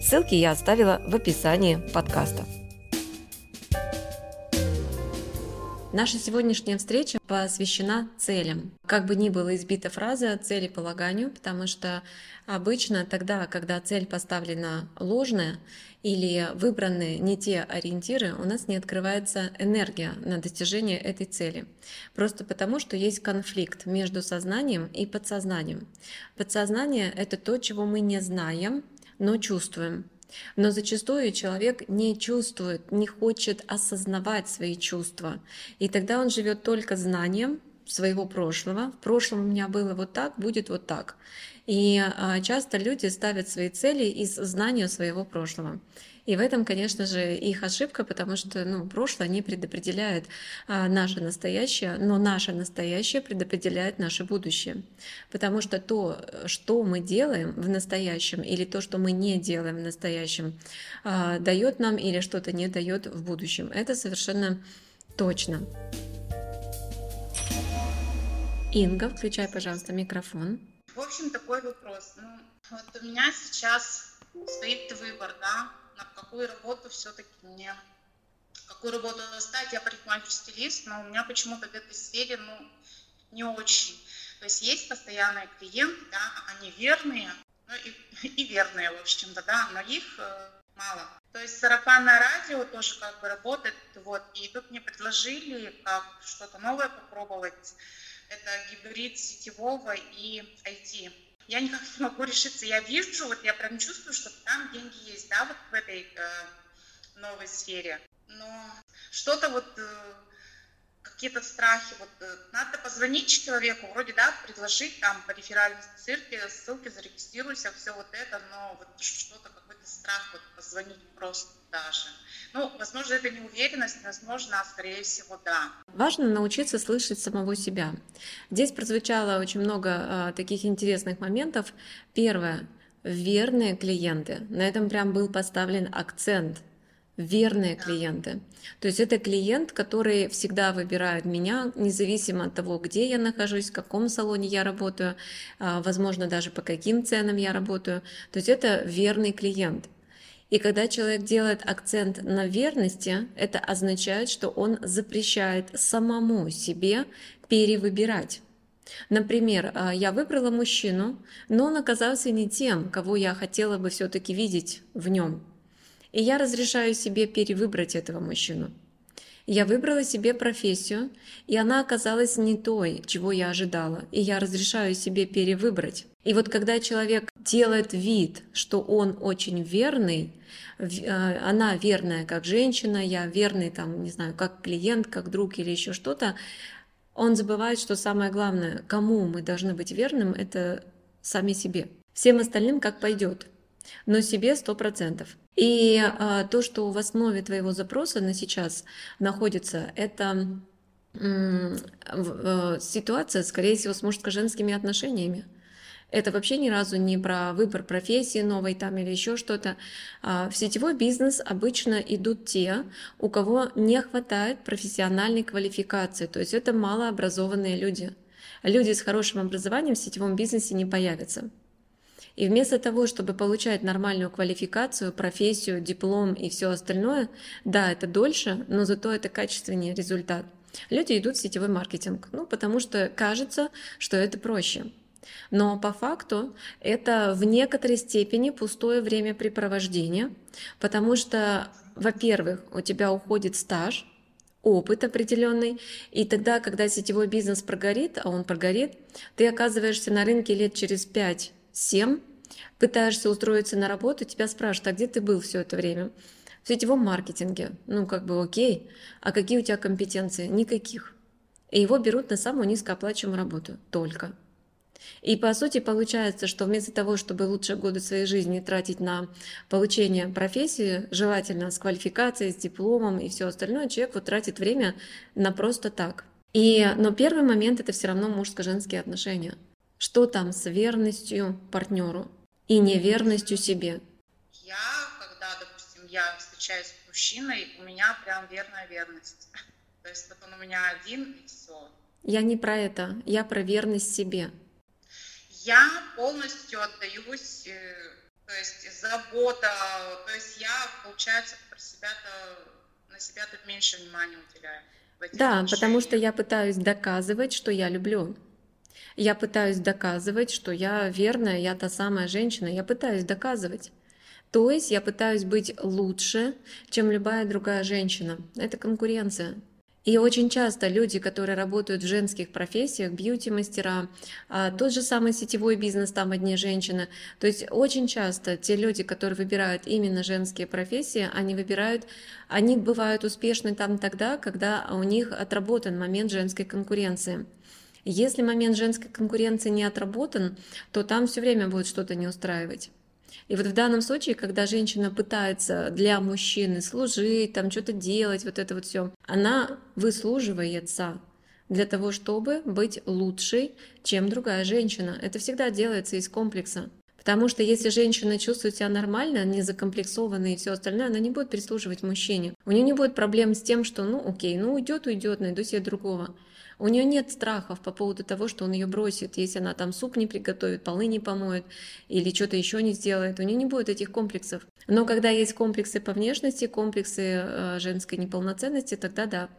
Ссылки я оставила в описании подкаста. Наша сегодняшняя встреча посвящена целям. Как бы ни была избита фраза «цели полаганию», потому что обычно тогда, когда цель поставлена ложная или выбраны не те ориентиры, у нас не открывается энергия на достижение этой цели. Просто потому, что есть конфликт между сознанием и подсознанием. Подсознание — это то, чего мы не знаем, но чувствуем. Но зачастую человек не чувствует, не хочет осознавать свои чувства. И тогда он живет только знанием своего прошлого. В прошлом у меня было вот так, будет вот так. И а, часто люди ставят свои цели из знания своего прошлого. И в этом, конечно же, их ошибка, потому что ну, прошлое не предопределяет а, наше настоящее, но наше настоящее предопределяет наше будущее. Потому что то, что мы делаем в настоящем, или то, что мы не делаем в настоящем, а, дает нам или что-то не дает в будущем. Это совершенно точно. Инга, включай, пожалуйста, микрофон. В общем, такой вопрос. Ну, вот у меня сейчас стоит выбор, да, на какую работу все-таки мне, какую работу достать. Я парикмахерский стилист, но у меня почему-то в этой сфере, ну, не очень. То есть есть постоянные клиенты, да, они верные, ну и, и верные, в общем-то, да, но их э, мало. То есть сарафанное радио тоже как бы работает, вот, и тут мне предложили как что-то новое попробовать. Это гибрид сетевого и IT я никак не могу решиться. Я вижу, вот я прям чувствую, что там деньги есть, да, вот в этой э, новой сфере. Но что-то вот э, какие-то страхи. Вот э, надо позвонить человеку, вроде да, предложить там по реферальной ссылке, ссылке зарегистрируйся, все вот это, но вот что-то страх вот позвонить просто даже. Ну, возможно, это неуверенность, возможно, а скорее всего, да. Важно научиться слышать самого себя. Здесь прозвучало очень много а, таких интересных моментов. Первое верные клиенты. На этом прям был поставлен акцент верные клиенты. То есть это клиент, который всегда выбирает меня, независимо от того, где я нахожусь, в каком салоне я работаю, а, возможно, даже по каким ценам я работаю. То есть это верный клиент. И когда человек делает акцент на верности, это означает, что он запрещает самому себе перевыбирать. Например, а, я выбрала мужчину, но он оказался не тем, кого я хотела бы все-таки видеть в нем. И я разрешаю себе перевыбрать этого мужчину. Я выбрала себе профессию, и она оказалась не той, чего я ожидала, и я разрешаю себе перевыбрать. И вот когда человек делает вид, что он очень верный, э, она верная как женщина, я верный там, не знаю, как клиент, как друг или еще что-то, он забывает, что самое главное, кому мы должны быть верным, это сами себе. Всем остальным как пойдет, но себе сто процентов. И а, то, что в основе твоего запроса на сейчас находится, это э, ситуация, скорее всего, с мужско-женскими отношениями. Это вообще ни разу не про выбор профессии новой там или еще что-то. А, в сетевой бизнес обычно идут те, у кого не хватает профессиональной квалификации, то есть это малообразованные люди. Люди с хорошим образованием в сетевом бизнесе не появятся. И вместо того, чтобы получать нормальную квалификацию, профессию, диплом и все остальное, да, это дольше, но зато это качественнее результат. Люди идут в сетевой маркетинг, ну, потому что кажется, что это проще. Но по факту это в некоторой степени пустое времяпрепровождение, потому что, во-первых, у тебя уходит стаж, опыт определенный, и тогда, когда сетевой бизнес прогорит, а он прогорит, ты оказываешься на рынке лет через 5-7, пытаешься устроиться на работу, тебя спрашивают, а где ты был все это время? В сетевом маркетинге. Ну, как бы окей. А какие у тебя компетенции? Никаких. И его берут на самую низкооплачиваемую работу. Только. И по сути получается, что вместо того, чтобы лучшие годы своей жизни тратить на получение профессии, желательно с квалификацией, с дипломом и все остальное, человек вот тратит время на просто так. И, но первый момент это все равно мужско-женские отношения. Что там с верностью партнеру и неверностью себе? Я, когда, допустим, я встречаюсь с мужчиной, у меня прям верная верность. То есть вот он у меня один и все. Я не про это, я про верность себе я полностью отдаюсь, э, то есть забота, то есть я, получается, про себя-то, на себя-то меньше внимания уделяю. Да, потому что я пытаюсь доказывать, что я люблю. Я пытаюсь доказывать, что я верная, я та самая женщина. Я пытаюсь доказывать. То есть я пытаюсь быть лучше, чем любая другая женщина. Это конкуренция. И очень часто люди, которые работают в женских профессиях, бьюти-мастера, а, тот же самый сетевой бизнес, там одни женщины, то есть очень часто те люди, которые выбирают именно женские профессии, они выбирают, они бывают успешны там тогда, когда у них отработан момент женской конкуренции. Если момент женской конкуренции не отработан, то там все время будет что-то не устраивать. И вот в данном случае, когда женщина пытается для мужчины служить, там что-то делать, вот это вот все, она выслуживается для того, чтобы быть лучшей, чем другая женщина. Это всегда делается из комплекса. Потому что если женщина чувствует себя нормально, не закомплексованной и все остальное, она не будет прислуживать мужчине. У нее не будет проблем с тем, что, ну, окей, ну уйдет, уйдет, найду себе другого. У нее нет страхов по поводу того, что он ее бросит, если она там суп не приготовит, полы не помоет или что-то еще не сделает. У нее не будет этих комплексов. Но когда есть комплексы по внешности, комплексы э, женской неполноценности, тогда да.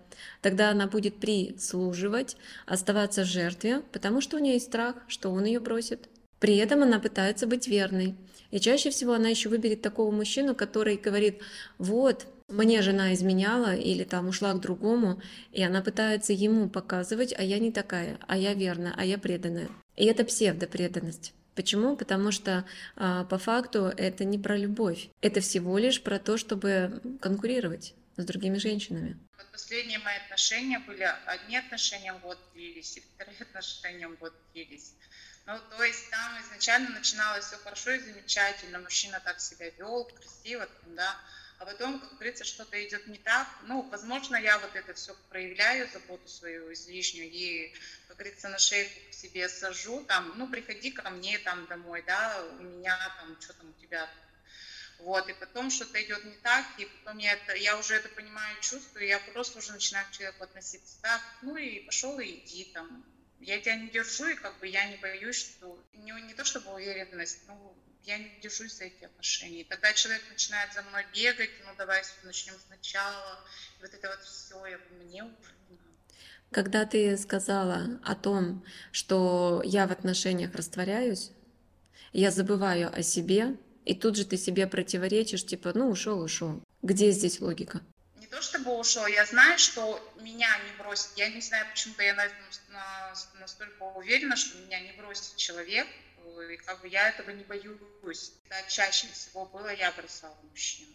Тогда она будет прислуживать, оставаться в жертве, потому что у нее есть страх, что он ее бросит. При этом она пытается быть верной. И чаще всего она еще выберет такого мужчину, который говорит, вот, мне жена изменяла или там ушла к другому, и она пытается ему показывать, а я не такая, а я верная, а я преданная. И это псевдопреданность. Почему? Потому что а, по факту это не про любовь. Это всего лишь про то, чтобы конкурировать с другими женщинами. Вот последние мои отношения были, одни отношения год длились, и вторые отношения год длились. Ну, то есть там изначально начиналось все хорошо и замечательно, мужчина так себя вел, красиво, да, а потом, как говорится, что-то идет не так. Ну, возможно, я вот это все проявляю, заботу свою излишнюю, и, как говорится, на шейку к себе сажу, там, ну, приходи ко мне там домой, да, у меня там, что там у тебя вот, и потом что-то идет не так, и потом я, это, я уже это понимаю, чувствую, я просто уже начинаю к человеку относиться так, ну и пошел и иди там. Я тебя не держу, и как бы я не боюсь, что не, не то чтобы уверенность, ну, я не держусь за эти отношения. И тогда человек начинает за мной бегать, ну давай начнем сначала, и вот это вот все, я говорю, мне уже не надо. Когда ты сказала о том, что я в отношениях растворяюсь, я забываю о себе, и тут же ты себе противоречишь, типа, ну ушел, ушел. Где здесь логика? Не то чтобы ушел, я знаю, что меня не бросит. Я не знаю, почему-то я на этом настолько уверена, что меня не бросит человек, и как бы я этого не боюсь. Да, чаще всего было, я бросала мужчину.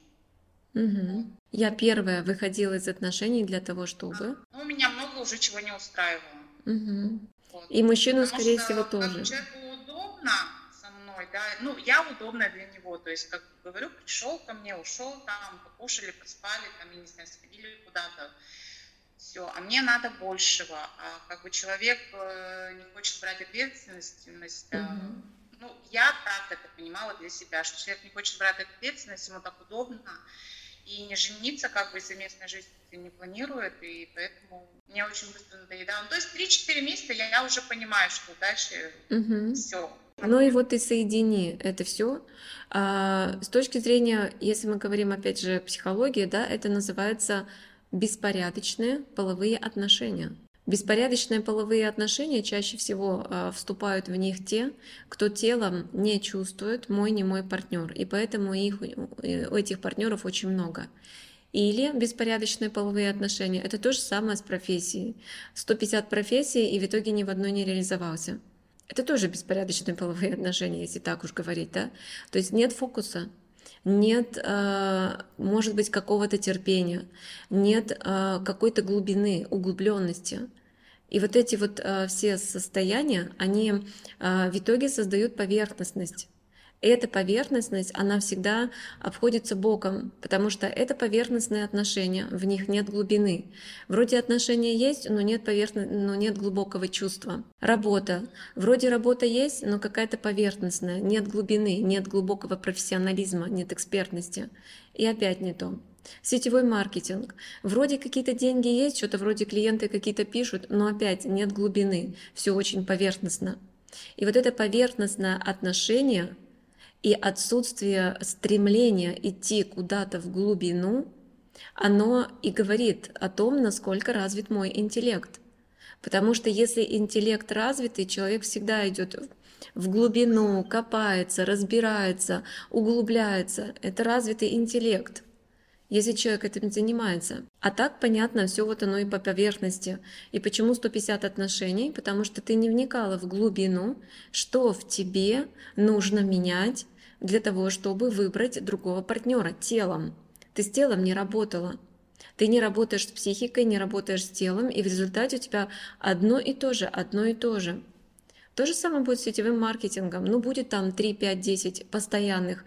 Угу. Я первая выходила из отношений для того, чтобы... Ну, меня много уже чего не устраивало. Угу. Вот. И мужчину, Потому скорее что, всего, тоже. человеку удобно со мной, да, ну, я удобная для него, то есть, как говорю, пришел ко мне, ушел там, покушали, поспали, там, я не знаю, сходили куда-то, все, а мне надо большего, а как бы человек э, не хочет брать ответственность, угу ну, я так это понимала для себя, что человек не хочет брать ответственность, ему так удобно, и не жениться, как бы совместной жизни не планирует, и поэтому мне очень быстро надоедало. Ну, то есть 3-4 месяца я, я уже понимаю, что дальше угу. все. Ну и вот и соедини это все. А, с точки зрения, если мы говорим опять же психологии, да, это называется беспорядочные половые отношения. Беспорядочные половые отношения чаще всего э, вступают в них те, кто телом не чувствует мой не мой партнер, и поэтому их, у этих партнеров очень много. Или беспорядочные половые отношения. Это то же самое с профессией. 150 профессий, и в итоге ни в одной не реализовался. Это тоже беспорядочные половые отношения, если так уж говорить, да? То есть нет фокуса, нет, э, может быть, какого-то терпения, нет э, какой-то глубины, углубленности. И вот эти вот э, все состояния, они в итоге создают поверхностность эта поверхностность, она всегда обходится боком, потому что это поверхностные отношения, в них нет глубины. Вроде отношения есть, но нет, поверхно... но нет глубокого чувства. Работа. Вроде работа есть, но какая-то поверхностная, нет глубины, нет глубокого профессионализма, нет экспертности. И опять не то. Сетевой маркетинг. Вроде какие-то деньги есть, что-то вроде клиенты какие-то пишут, но опять нет глубины, все очень поверхностно. И вот это поверхностное отношение и отсутствие стремления идти куда-то в глубину, оно и говорит о том, насколько развит мой интеллект. Потому что если интеллект развитый, человек всегда идет в глубину, копается, разбирается, углубляется. Это развитый интеллект если человек этим занимается. А так понятно, все вот оно и по поверхности. И почему 150 отношений? Потому что ты не вникала в глубину, что в тебе нужно менять для того, чтобы выбрать другого партнера телом. Ты с телом не работала. Ты не работаешь с психикой, не работаешь с телом, и в результате у тебя одно и то же, одно и то же. То же самое будет с сетевым маркетингом. Ну, будет там 3, 5, 10 постоянных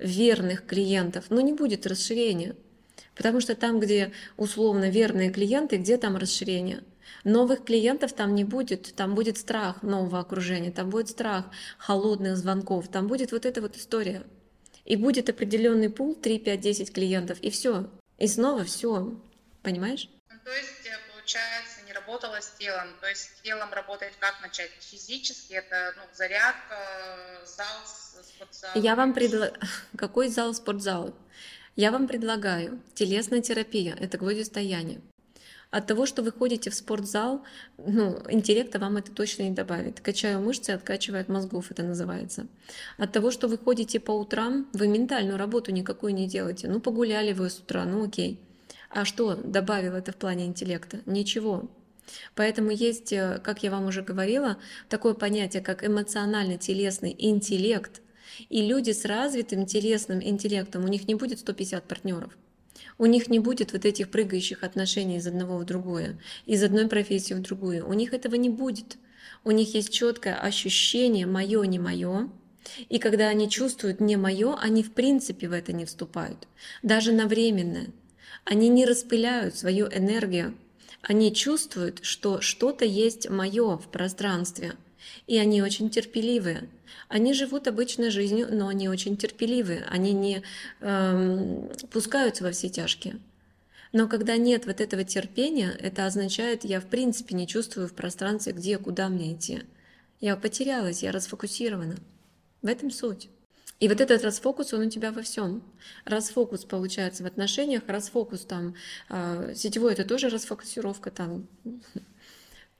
верных клиентов, но не будет расширения. Потому что там, где условно верные клиенты, где там расширение? Новых клиентов там не будет, там будет страх нового окружения, там будет страх холодных звонков, там будет вот эта вот история. И будет определенный пул 3, 5, 10 клиентов, и все. И снова все. Понимаешь? Ну, то есть, э, получается, работала с телом. То есть с телом работать как начать? Физически это ну, зарядка, зал, спортзал? Я вам предлагаю... Какой зал, спортзал? Я вам предлагаю телесная терапия, это гвоздистояние. От того, что вы ходите в спортзал, ну, интеллекта вам это точно не добавит. Качаю мышцы, откачивает мозгов, это называется. От того, что вы ходите по утрам, вы ментальную работу никакую не делаете. Ну, погуляли вы с утра, ну окей. А что добавил это в плане интеллекта? Ничего. Поэтому есть, э, как я вам уже говорила, такое понятие, как эмоционально-телесный интеллект. И люди с развитым телесным интеллектом, у них не будет 150 партнеров. У них не будет вот этих прыгающих отношений из одного в другое, из одной профессии в другую. У них этого не будет. У них есть четкое ощущение мое, не мое. И когда они чувствуют не мое, они в принципе в это не вступают. Даже на временное. Они не распыляют свою энергию. Они чувствуют, что что-то есть мое в пространстве. И они очень терпеливые. Они живут обычной жизнью, но они очень терпеливы, они не эм, пускаются во все тяжкие. Но когда нет вот этого терпения, это означает, я в принципе не чувствую в пространстве, где, куда мне идти. Я потерялась, я расфокусирована. В этом суть. И вот этот расфокус, он у тебя во всем. Расфокус получается в отношениях, расфокус там, э, сетевой это тоже расфокусировка там,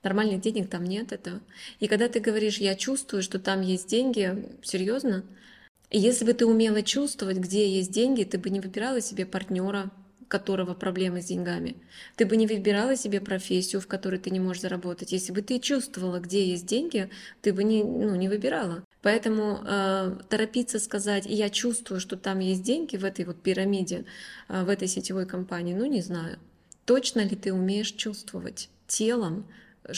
Нормальных денег там нет этого. И когда ты говоришь, я чувствую, что там есть деньги, серьезно, если бы ты умела чувствовать, где есть деньги, ты бы не выбирала себе партнера, которого проблемы с деньгами. Ты бы не выбирала себе профессию, в которой ты не можешь заработать. Если бы ты чувствовала, где есть деньги, ты бы не, ну, не выбирала. Поэтому э, торопиться сказать, я чувствую, что там есть деньги в этой вот пирамиде, э, в этой сетевой компании, ну не знаю. Точно ли ты умеешь чувствовать телом,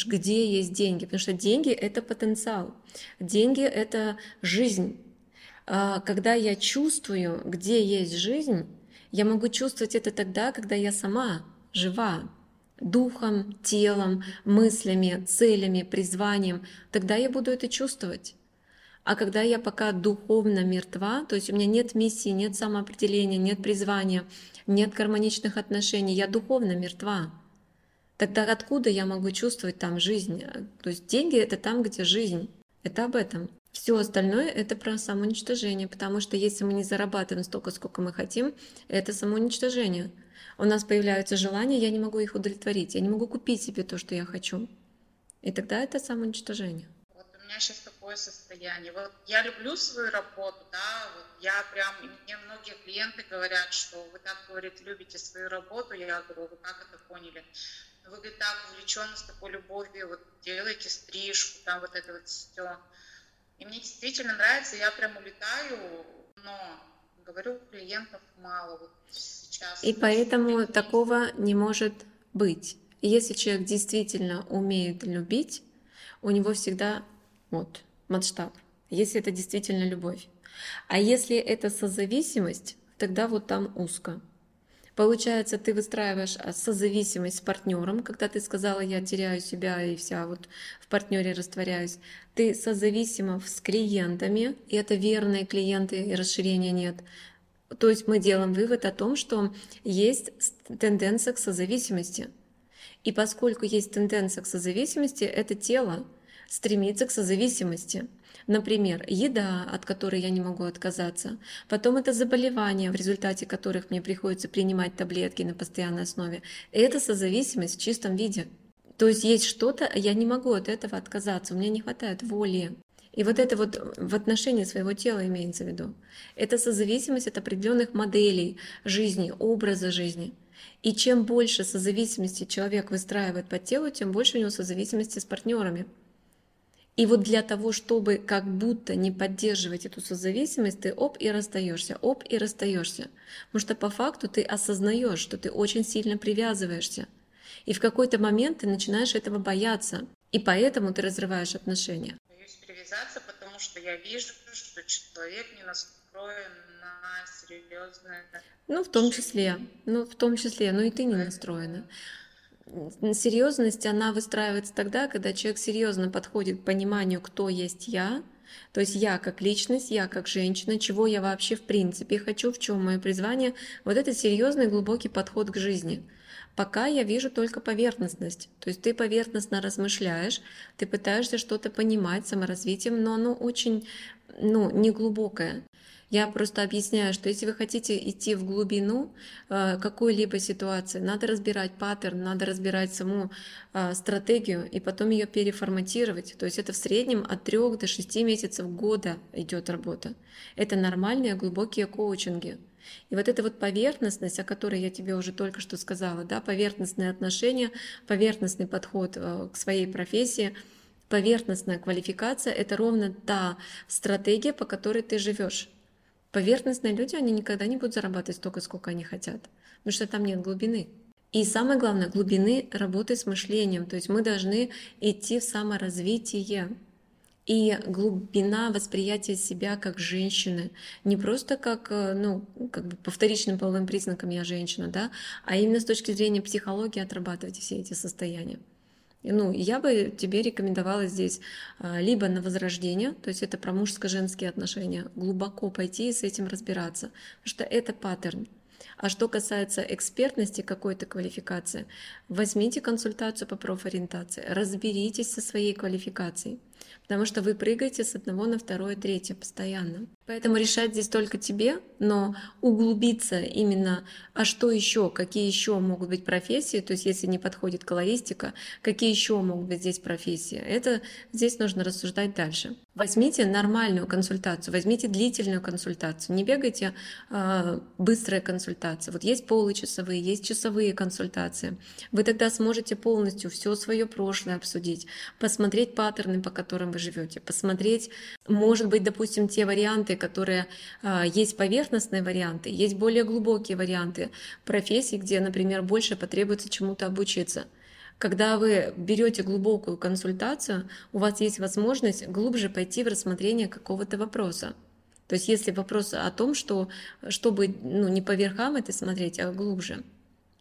где есть деньги, потому что деньги — это потенциал, деньги — это жизнь. А когда я чувствую, где есть жизнь, я могу чувствовать это тогда, когда я сама жива, духом, телом, мыслями, целями, призванием, тогда я буду это чувствовать. А когда я пока духовно мертва, то есть у меня нет миссии, нет самоопределения, нет призвания, нет гармоничных отношений, я духовно мертва. Тогда откуда я могу чувствовать там жизнь? То есть деньги это там, где жизнь. Это об этом. Все остальное это про самоуничтожение, потому что если мы не зарабатываем столько, сколько мы хотим, это самоуничтожение. У нас появляются желания, я не могу их удовлетворить, я не могу купить себе то, что я хочу. И тогда это самоуничтожение. Вот у меня сейчас такое состояние. Вот я люблю свою работу, да, вот я прям, мне многие клиенты говорят, что вы так, говорит, любите свою работу, я говорю, вы как это поняли? вы говорит, так увлеченно, с такой любовью, вот делаете стрижку, там вот это вот все. И мне действительно нравится, я прям улетаю, но говорю, клиентов мало вот сейчас. И поэтому такого не может быть. Если человек действительно умеет любить, у него всегда вот масштаб, если это действительно любовь. А если это созависимость, тогда вот там узко. Получается, ты выстраиваешь а, созависимость с партнером, когда ты сказала, я теряю себя и вся вот в партнере растворяюсь. Ты созависима с клиентами, и это верные клиенты, и расширения нет. То есть мы делаем вывод о том, что есть тенденция к созависимости. И поскольку есть тенденция к созависимости, это тело стремится к созависимости. Например, еда, от которой я не могу отказаться. Потом это заболевания, в результате которых мне приходится принимать таблетки на постоянной основе. Это созависимость в чистом виде. То есть есть что-то, я не могу от этого отказаться, у меня не хватает воли. И вот это вот в отношении своего тела имеется в виду. Это созависимость от определенных моделей жизни, образа жизни. И чем больше созависимости человек выстраивает по телу, тем больше у него созависимости с партнерами. И вот для того, чтобы как будто не поддерживать эту созависимость, ты оп и расстаешься, оп и расстаешься. Потому что по факту ты осознаешь, что ты очень сильно привязываешься. И в какой-то момент ты начинаешь этого бояться. И поэтому ты разрываешь отношения. Боюсь привязаться, потому что я вижу, что человек не настроен на серьезное. Ну, в том числе. Ну, в том числе. Ну и ты не настроена серьезность, она выстраивается тогда, когда человек серьезно подходит к пониманию, кто есть я, то есть я как личность, я как женщина, чего я вообще в принципе хочу, в чем мое призвание, вот это серьезный глубокий подход к жизни. Пока я вижу только поверхностность, то есть ты поверхностно размышляешь, ты пытаешься что-то понимать саморазвитием, но оно очень ну, неглубокое. Я просто объясняю, что если вы хотите идти в глубину э, какой-либо ситуации, надо разбирать паттерн, надо разбирать саму э, стратегию и потом ее переформатировать. То есть это в среднем от 3 до 6 месяцев года идет работа. Это нормальные глубокие коучинги. И вот эта вот поверхностность, о которой я тебе уже только что сказала, да, поверхностные отношения, поверхностный подход э, к своей профессии, поверхностная квалификация — это ровно та стратегия, по которой ты живешь. Поверхностные люди, они никогда не будут зарабатывать столько, сколько они хотят, потому что там нет глубины. И самое главное, глубины работы с мышлением. То есть мы должны идти в саморазвитие. И глубина восприятия себя как женщины, не просто как, э, ну, как бы по вторичным половым признакам я женщина, да, а именно с точки зрения психологии отрабатывать все эти состояния. Ну, я бы тебе рекомендовала здесь а, либо на возрождение, то есть это про мужско-женские отношения, глубоко пойти и с этим разбираться, потому что это паттерн. А что касается экспертности какой-то квалификации, возьмите консультацию по профориентации, разберитесь со своей квалификацией, потому что вы прыгаете с одного на второе, третье постоянно. Поэтому решать здесь только тебе, но углубиться именно, а что еще, какие еще могут быть профессии, то есть если не подходит колористика, какие еще могут быть здесь профессии, это здесь нужно рассуждать дальше. Возьмите нормальную консультацию, возьмите длительную консультацию, не бегайте э, быстрая консультация. Вот есть получасовые, есть часовые консультации. Вы тогда сможете полностью все свое прошлое обсудить, посмотреть паттерны, по которым вы живете, посмотреть, может быть, допустим, те варианты, варианты, которые а, есть поверхностные варианты, есть более глубокие варианты профессий, где, например, больше потребуется чему-то обучиться. Когда вы берете глубокую консультацию, у вас есть возможность глубже пойти в рассмотрение какого-то вопроса. То есть если вопрос о том, что чтобы ну, не по верхам это смотреть, а глубже.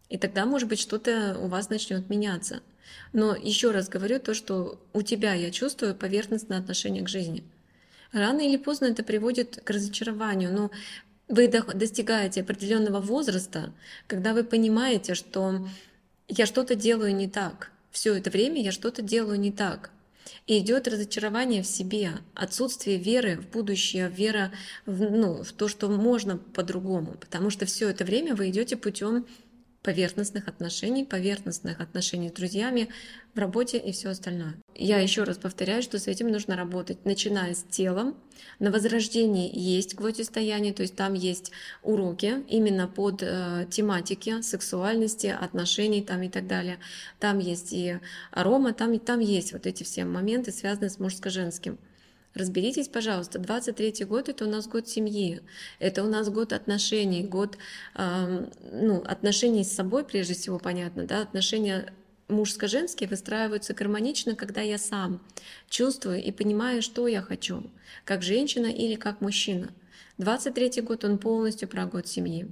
И тогда, может быть, что-то у вас начнет меняться. Но еще раз говорю то, что у тебя я чувствую поверхностное отношение к жизни. Рано или поздно это приводит к разочарованию, но вы достигаете определенного возраста, когда вы понимаете, что я что-то делаю не так. Все это время я что-то делаю не так. И идет разочарование в себе, отсутствие веры в будущее, вера в, ну, в то, что можно по-другому. Потому что все это время вы идете путем поверхностных отношений, поверхностных отношений с друзьями в работе и все остальное. Я еще раз повторяю, что с этим нужно работать, начиная с телом. На возрождении есть гвоздистояние, то есть там есть уроки именно под э, тематики сексуальности, отношений там и так далее. Там есть и арома, там, там есть вот эти все моменты, связанные с мужско-женским. Разберитесь, пожалуйста, 23 год это у нас год семьи, это у нас год отношений, год э, ну, отношений с собой, прежде всего, понятно, да, отношения мужско-женские выстраиваются гармонично, когда я сам чувствую и понимаю, что я хочу, как женщина или как мужчина. 23 год, он полностью про год семьи.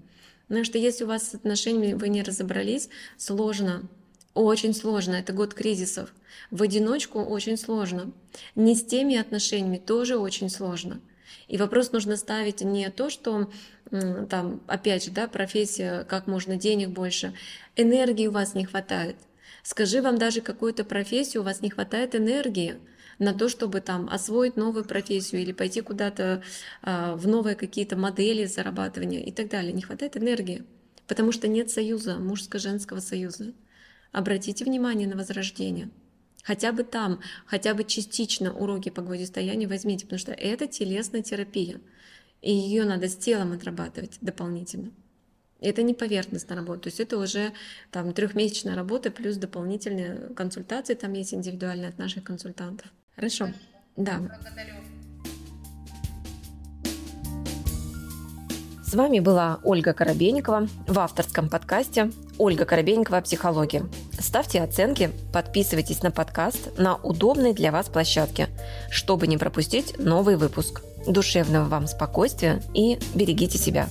Потому что если у вас с отношениями вы не разобрались, сложно, очень сложно, это год кризисов. В одиночку очень сложно. Не с теми отношениями тоже очень сложно. И вопрос нужно ставить не то, что там, опять же, да, профессия, как можно денег больше, энергии у вас не хватает. Скажи вам даже какую-то профессию, у вас не хватает энергии на то, чтобы там освоить новую профессию или пойти куда-то а, в новые какие-то модели зарабатывания и так далее. Не хватает энергии, потому что нет союза, мужско-женского союза. Обратите внимание на возрождение. Хотя бы там, хотя бы частично уроки по гвоздистоянию возьмите, потому что это телесная терапия. И ее надо с телом отрабатывать дополнительно. Это не поверхностная работа, то есть это уже там трехмесячная работа плюс дополнительные консультации, там есть индивидуальные от наших консультантов. Хорошо, да. Благодарю. С вами была Ольга Коробейникова в авторском подкасте «Ольга Коробейникова о психологии». Ставьте оценки, подписывайтесь на подкаст на удобной для вас площадке, чтобы не пропустить новый выпуск. Душевного вам спокойствия и берегите себя.